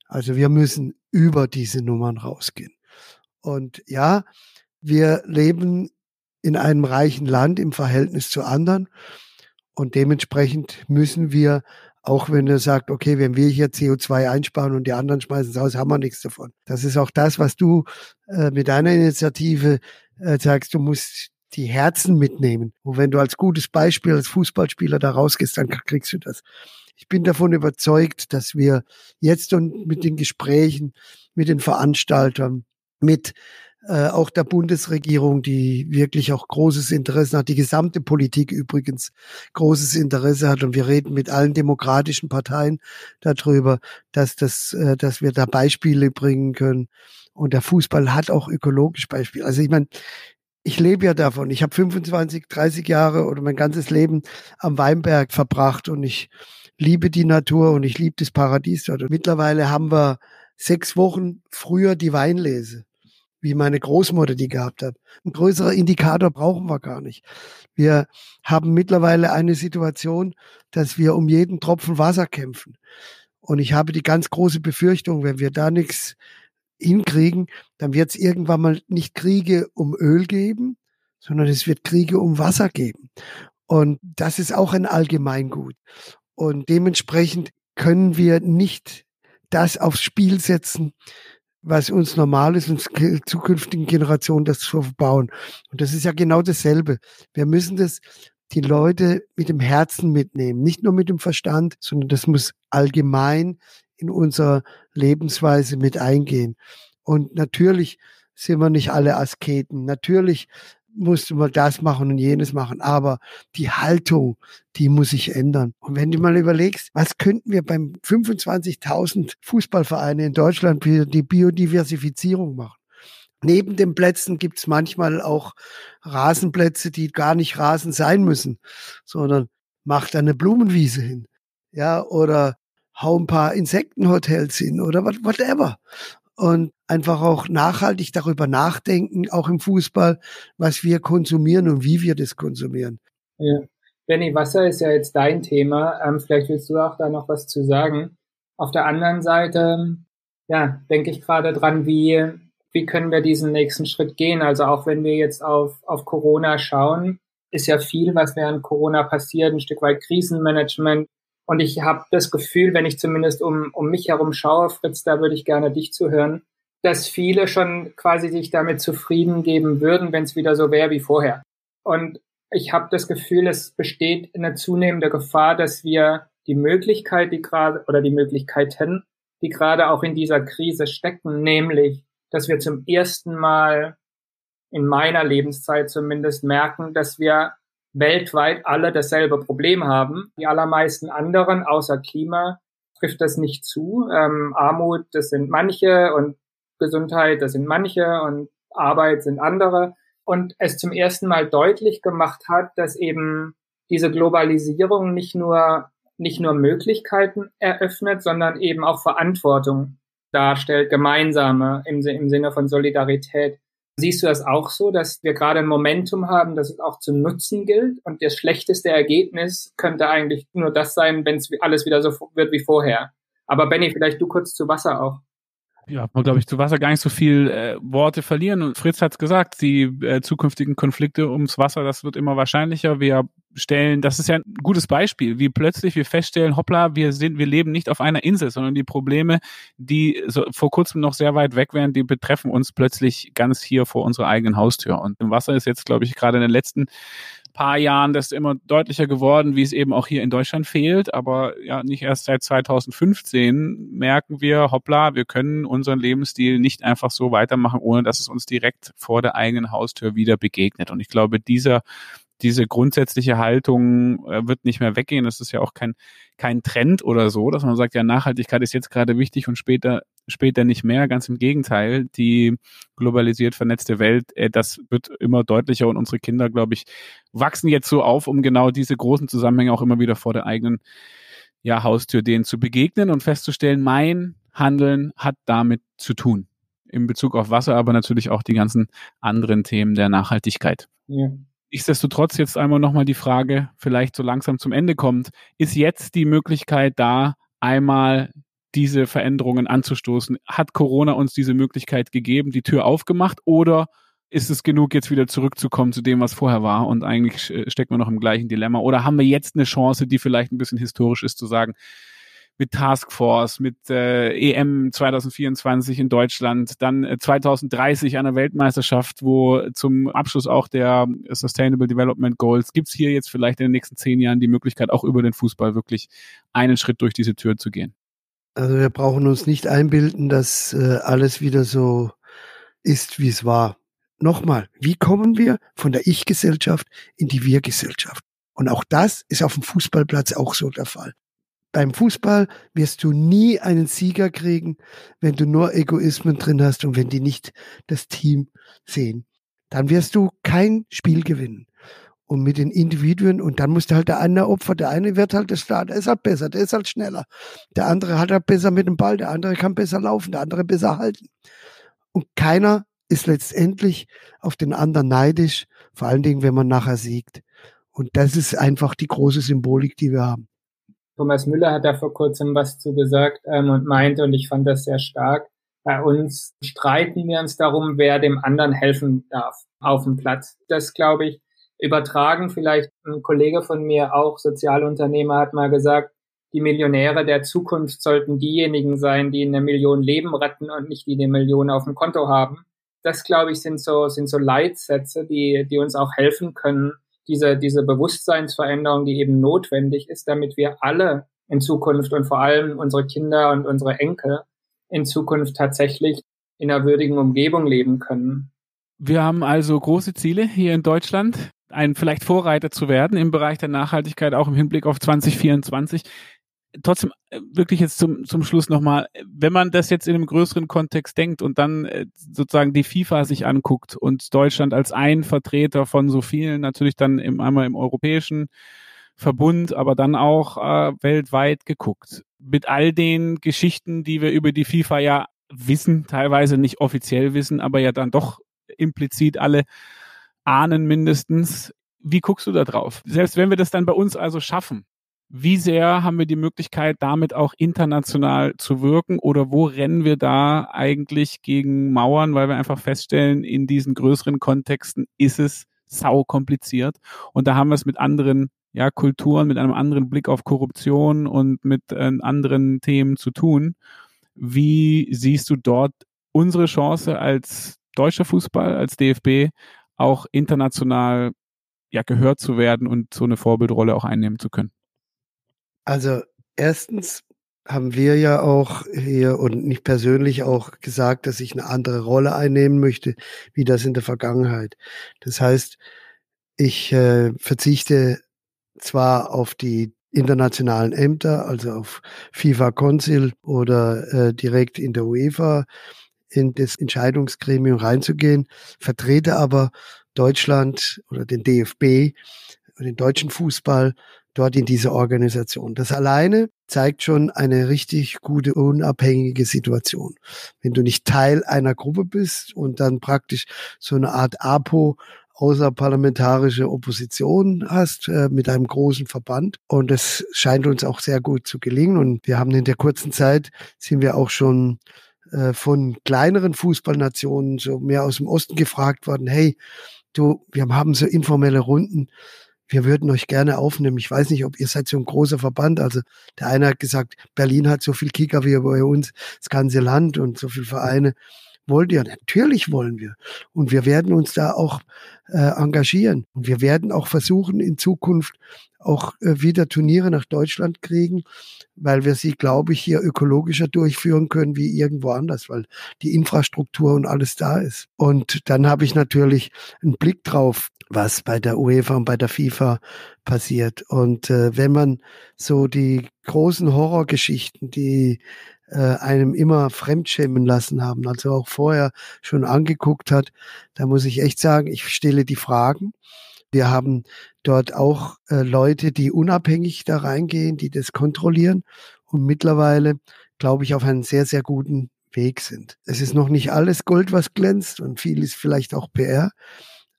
Also wir müssen über diese Nummern rausgehen. Und ja, wir leben in einem reichen Land im Verhältnis zu anderen. Und dementsprechend müssen wir, auch wenn er sagt, okay, wenn wir hier CO2 einsparen und die anderen schmeißen es aus, haben wir nichts davon. Das ist auch das, was du äh, mit deiner Initiative äh, sagst, du musst die Herzen mitnehmen. Und wenn du als gutes Beispiel als Fußballspieler da rausgehst, dann kriegst du das. Ich bin davon überzeugt, dass wir jetzt und mit den Gesprächen, mit den Veranstaltern, mit äh, auch der Bundesregierung, die wirklich auch großes Interesse hat, die gesamte Politik übrigens großes Interesse hat. Und wir reden mit allen demokratischen Parteien darüber, dass, das, äh, dass wir da Beispiele bringen können. Und der Fußball hat auch ökologisch Beispiele. Also ich meine, ich lebe ja davon. Ich habe 25, 30 Jahre oder mein ganzes Leben am Weinberg verbracht und ich liebe die Natur und ich liebe das Paradies dort. Und mittlerweile haben wir sechs Wochen früher die Weinlese wie meine Großmutter die gehabt hat. Ein größerer Indikator brauchen wir gar nicht. Wir haben mittlerweile eine Situation, dass wir um jeden Tropfen Wasser kämpfen. Und ich habe die ganz große Befürchtung, wenn wir da nichts hinkriegen, dann wird es irgendwann mal nicht Kriege um Öl geben, sondern es wird Kriege um Wasser geben. Und das ist auch ein Allgemeingut. Und dementsprechend können wir nicht das aufs Spiel setzen, was uns normal ist, uns zukünftigen Generationen das zu verbauen. Und das ist ja genau dasselbe. Wir müssen das die Leute mit dem Herzen mitnehmen, nicht nur mit dem Verstand, sondern das muss allgemein in unserer Lebensweise mit eingehen. Und natürlich sind wir nicht alle Asketen. Natürlich musste man das machen und jenes machen. Aber die Haltung, die muss sich ändern. Und wenn du mal überlegst, was könnten wir beim 25.000 Fußballvereine in Deutschland für die Biodiversifizierung machen? Neben den Plätzen gibt's manchmal auch Rasenplätze, die gar nicht Rasen sein müssen, sondern macht eine Blumenwiese hin. Ja, oder hau ein paar Insektenhotels hin oder whatever und einfach auch nachhaltig darüber nachdenken, auch im Fußball, was wir konsumieren und wie wir das konsumieren. Ja. Benny, Wasser ist ja jetzt dein Thema. Ähm, vielleicht willst du auch da noch was zu sagen. Auf der anderen Seite, ja, denke ich gerade dran, wie, wie können wir diesen nächsten Schritt gehen? Also auch wenn wir jetzt auf, auf Corona schauen, ist ja viel, was während Corona passiert, ein Stück weit Krisenmanagement, und ich habe das Gefühl, wenn ich zumindest um, um mich herum schaue, Fritz, da würde ich gerne dich zu hören, dass viele schon quasi sich damit zufrieden geben würden, wenn es wieder so wäre wie vorher. Und ich habe das Gefühl, es besteht eine zunehmende Gefahr, dass wir die Möglichkeit, die gerade oder die Möglichkeiten, die gerade auch in dieser Krise stecken, nämlich, dass wir zum ersten Mal in meiner Lebenszeit zumindest merken, dass wir weltweit alle dasselbe Problem haben. Die allermeisten anderen, außer Klima, trifft das nicht zu. Ähm, Armut, das sind manche und Gesundheit, das sind manche und Arbeit sind andere. Und es zum ersten Mal deutlich gemacht hat, dass eben diese Globalisierung nicht nur, nicht nur Möglichkeiten eröffnet, sondern eben auch Verantwortung darstellt, gemeinsame im, im Sinne von Solidarität. Siehst du das auch so, dass wir gerade ein Momentum haben, das es auch zu nutzen gilt? Und das schlechteste Ergebnis könnte eigentlich nur das sein, wenn es alles wieder so wird wie vorher. Aber Benny, vielleicht du kurz zu Wasser auch ja, man glaube ich zu Wasser gar nicht so viel äh, Worte verlieren. Und Fritz hat es gesagt, die äh, zukünftigen Konflikte ums Wasser, das wird immer wahrscheinlicher. Wir stellen, das ist ja ein gutes Beispiel, wie plötzlich wir feststellen, hoppla, wir sind, wir leben nicht auf einer Insel, sondern die Probleme, die so vor kurzem noch sehr weit weg wären, die betreffen uns plötzlich ganz hier vor unserer eigenen Haustür. Und im Wasser ist jetzt, glaube ich, gerade in den letzten paar Jahren das immer deutlicher geworden, wie es eben auch hier in Deutschland fehlt. Aber ja, nicht erst seit 2015 merken wir, hoppla, wir können unseren Lebensstil nicht einfach so weitermachen, ohne dass es uns direkt vor der eigenen Haustür wieder begegnet. Und ich glaube, dieser diese grundsätzliche Haltung äh, wird nicht mehr weggehen. Das ist ja auch kein, kein Trend oder so, dass man sagt, ja, Nachhaltigkeit ist jetzt gerade wichtig und später, später nicht mehr. Ganz im Gegenteil, die globalisiert vernetzte Welt, äh, das wird immer deutlicher und unsere Kinder, glaube ich, wachsen jetzt so auf, um genau diese großen Zusammenhänge auch immer wieder vor der eigenen ja, Haustür denen zu begegnen und festzustellen, mein Handeln hat damit zu tun. In Bezug auf Wasser, aber natürlich auch die ganzen anderen Themen der Nachhaltigkeit. Ja. Nichtsdestotrotz jetzt einmal nochmal die Frage, vielleicht so langsam zum Ende kommt, ist jetzt die Möglichkeit da, einmal diese Veränderungen anzustoßen? Hat Corona uns diese Möglichkeit gegeben, die Tür aufgemacht oder ist es genug, jetzt wieder zurückzukommen zu dem, was vorher war und eigentlich stecken wir noch im gleichen Dilemma? Oder haben wir jetzt eine Chance, die vielleicht ein bisschen historisch ist, zu sagen, mit Taskforce, mit äh, EM 2024 in Deutschland, dann äh, 2030 einer Weltmeisterschaft, wo zum Abschluss auch der Sustainable Development Goals gibt's hier jetzt vielleicht in den nächsten zehn Jahren die Möglichkeit, auch über den Fußball wirklich einen Schritt durch diese Tür zu gehen. Also wir brauchen uns nicht einbilden, dass äh, alles wieder so ist, wie es war. Nochmal, wie kommen wir von der Ich-Gesellschaft in die Wir-Gesellschaft? Und auch das ist auf dem Fußballplatz auch so der Fall beim Fußball wirst du nie einen Sieger kriegen, wenn du nur Egoismen drin hast und wenn die nicht das Team sehen. Dann wirst du kein Spiel gewinnen. Und mit den Individuen, und dann muss halt der eine Opfer, der eine wird halt der Star, der ist halt besser, der ist halt schneller. Der andere hat halt besser mit dem Ball, der andere kann besser laufen, der andere besser halten. Und keiner ist letztendlich auf den anderen neidisch, vor allen Dingen, wenn man nachher siegt. Und das ist einfach die große Symbolik, die wir haben. Thomas Müller hat da vor kurzem was zu gesagt ähm, und meinte, und ich fand das sehr stark, bei uns streiten wir uns darum, wer dem anderen helfen darf auf dem Platz. Das glaube ich, übertragen vielleicht ein Kollege von mir, auch Sozialunternehmer, hat mal gesagt, die Millionäre der Zukunft sollten diejenigen sein, die eine Million Leben retten und nicht die eine Million auf dem Konto haben. Das, glaube ich, sind so, sind so Leitsätze, die, die uns auch helfen können, diese, diese Bewusstseinsveränderung, die eben notwendig ist, damit wir alle in Zukunft und vor allem unsere Kinder und unsere Enkel in Zukunft tatsächlich in einer würdigen Umgebung leben können. Wir haben also große Ziele hier in Deutschland, ein vielleicht Vorreiter zu werden im Bereich der Nachhaltigkeit, auch im Hinblick auf 2024 trotzdem äh, wirklich jetzt zum, zum Schluss nochmal, wenn man das jetzt in einem größeren Kontext denkt und dann äh, sozusagen die FIFA sich anguckt und Deutschland als ein Vertreter von so vielen, natürlich dann im, einmal im europäischen Verbund, aber dann auch äh, weltweit geguckt. Mit all den Geschichten, die wir über die FIFA ja wissen, teilweise nicht offiziell wissen, aber ja dann doch implizit alle ahnen mindestens. Wie guckst du da drauf? Selbst wenn wir das dann bei uns also schaffen, wie sehr haben wir die Möglichkeit, damit auch international zu wirken oder wo rennen wir da eigentlich gegen Mauern, weil wir einfach feststellen, in diesen größeren Kontexten ist es sau kompliziert und da haben wir es mit anderen ja, Kulturen, mit einem anderen Blick auf Korruption und mit äh, anderen Themen zu tun. Wie siehst du dort unsere Chance als deutscher Fußball, als DFB auch international ja gehört zu werden und so eine Vorbildrolle auch einnehmen zu können? Also erstens haben wir ja auch hier und nicht persönlich auch gesagt, dass ich eine andere Rolle einnehmen möchte, wie das in der Vergangenheit. Das heißt, ich äh, verzichte zwar auf die internationalen Ämter, also auf FIFA Council oder äh, direkt in der UEFA in das Entscheidungsgremium reinzugehen, vertrete aber Deutschland oder den DFB und den deutschen Fußball dort in dieser Organisation. Das alleine zeigt schon eine richtig gute, unabhängige Situation. Wenn du nicht Teil einer Gruppe bist und dann praktisch so eine Art APO außerparlamentarische Opposition hast äh, mit einem großen Verband. Und es scheint uns auch sehr gut zu gelingen. Und wir haben in der kurzen Zeit sind wir auch schon äh, von kleineren Fußballnationen so mehr aus dem Osten gefragt worden, hey, du, wir haben so informelle Runden wir würden euch gerne aufnehmen. Ich weiß nicht, ob ihr seid so ein großer Verband. Also der eine hat gesagt, Berlin hat so viel Kicker wie bei uns, das ganze Land und so viele Vereine. Wollt ihr? Natürlich wollen wir. Und wir werden uns da auch äh, engagieren. Und wir werden auch versuchen, in Zukunft auch äh, wieder Turniere nach Deutschland kriegen, weil wir sie, glaube ich, hier ökologischer durchführen können wie irgendwo anders, weil die Infrastruktur und alles da ist. Und dann habe ich natürlich einen Blick drauf, was bei der UEFA und bei der FIFA passiert. Und äh, wenn man so die großen Horrorgeschichten, die äh, einem immer fremdschämen lassen haben, also auch vorher schon angeguckt hat, da muss ich echt sagen, ich stelle die Fragen. Wir haben dort auch äh, Leute, die unabhängig da reingehen, die das kontrollieren und mittlerweile, glaube ich, auf einem sehr, sehr guten Weg sind. Es ist noch nicht alles Gold, was glänzt und viel ist vielleicht auch PR,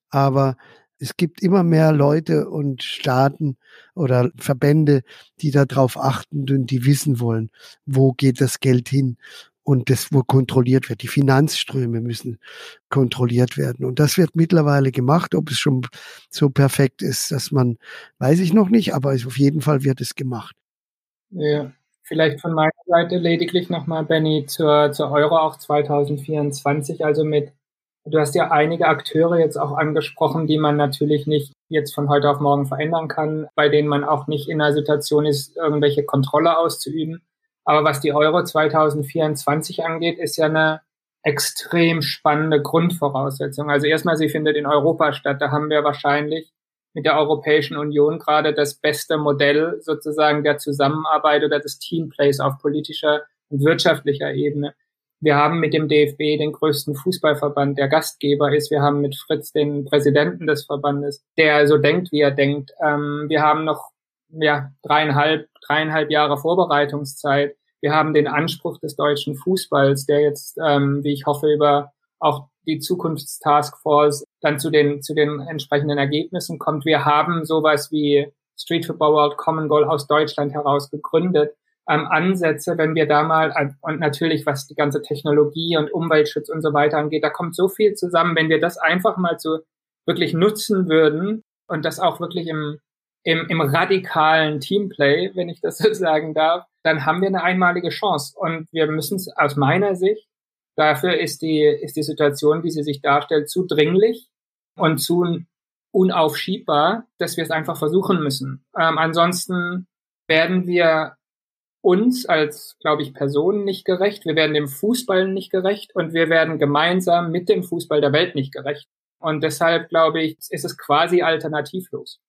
aber es gibt immer mehr Leute und Staaten oder Verbände, die darauf achten und die wissen wollen, wo geht das Geld hin und das, wo kontrolliert wird. Die Finanzströme müssen kontrolliert werden. Und das wird mittlerweile gemacht. Ob es schon so perfekt ist, dass man, weiß ich noch nicht, aber auf jeden Fall wird es gemacht. Ja, vielleicht von meiner Seite lediglich nochmal, Benny, zur, zur Euro auch 2024, also mit Du hast ja einige Akteure jetzt auch angesprochen, die man natürlich nicht jetzt von heute auf morgen verändern kann, bei denen man auch nicht in einer Situation ist, irgendwelche Kontrolle auszuüben. Aber was die Euro 2024 angeht, ist ja eine extrem spannende Grundvoraussetzung. Also erstmal, sie findet in Europa statt. Da haben wir wahrscheinlich mit der Europäischen Union gerade das beste Modell sozusagen der Zusammenarbeit oder des Teamplays auf politischer und wirtschaftlicher Ebene. Wir haben mit dem DFB den größten Fußballverband, der Gastgeber ist. Wir haben mit Fritz den Präsidenten des Verbandes, der so denkt, wie er denkt. Ähm, wir haben noch ja, dreieinhalb, dreieinhalb Jahre Vorbereitungszeit. Wir haben den Anspruch des deutschen Fußballs, der jetzt, ähm, wie ich hoffe, über auch die Zukunftstaskforce dann zu den, zu den entsprechenden Ergebnissen kommt. Wir haben sowas wie Street Football World Common Goal aus Deutschland heraus gegründet ähm, Ansätze, wenn wir da mal, und natürlich was die ganze Technologie und Umweltschutz und so weiter angeht, da kommt so viel zusammen, wenn wir das einfach mal so wirklich nutzen würden und das auch wirklich im, im, im radikalen Teamplay, wenn ich das so sagen darf, dann haben wir eine einmalige Chance. Und wir müssen es aus meiner Sicht, dafür ist die, ist die Situation, wie sie sich darstellt, zu dringlich und zu unaufschiebbar, dass wir es einfach versuchen müssen. Ähm, ansonsten werden wir uns als, glaube ich, Personen nicht gerecht, wir werden dem Fußball nicht gerecht und wir werden gemeinsam mit dem Fußball der Welt nicht gerecht. Und deshalb, glaube ich, ist es quasi alternativlos.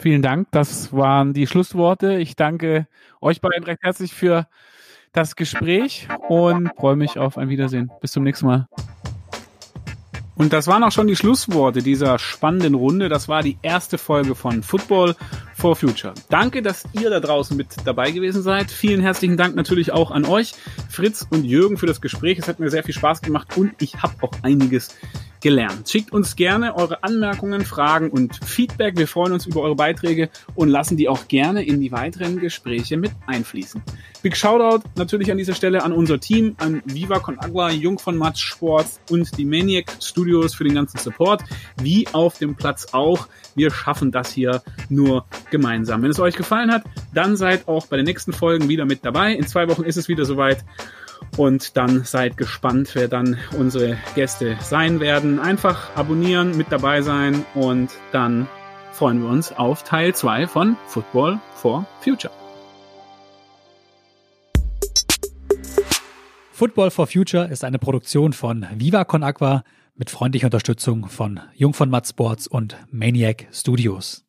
Vielen Dank, das waren die Schlussworte. Ich danke euch beiden recht herzlich für das Gespräch und freue mich auf ein Wiedersehen. Bis zum nächsten Mal. Und das waren auch schon die Schlussworte dieser spannenden Runde. Das war die erste Folge von Football for Future. Danke, dass ihr da draußen mit dabei gewesen seid. Vielen herzlichen Dank natürlich auch an euch, Fritz und Jürgen, für das Gespräch. Es hat mir sehr viel Spaß gemacht und ich habe auch einiges gelernt. Schickt uns gerne eure Anmerkungen, Fragen und Feedback. Wir freuen uns über eure Beiträge und lassen die auch gerne in die weiteren Gespräche mit einfließen. Big Shoutout natürlich an dieser Stelle an unser Team, an Viva Con Agua, Jung von Matsch Sports und die Maniac Studios für den ganzen Support, wie auf dem Platz auch. Wir schaffen das hier nur gemeinsam. Wenn es euch gefallen hat, dann seid auch bei den nächsten Folgen wieder mit dabei. In zwei Wochen ist es wieder soweit. Und dann seid gespannt, wer dann unsere Gäste sein werden. Einfach abonnieren, mit dabei sein und dann freuen wir uns auf Teil 2 von Football for Future. Football for Future ist eine Produktion von Viva Con Aqua mit freundlicher Unterstützung von Jung von Matt Sports und Maniac Studios.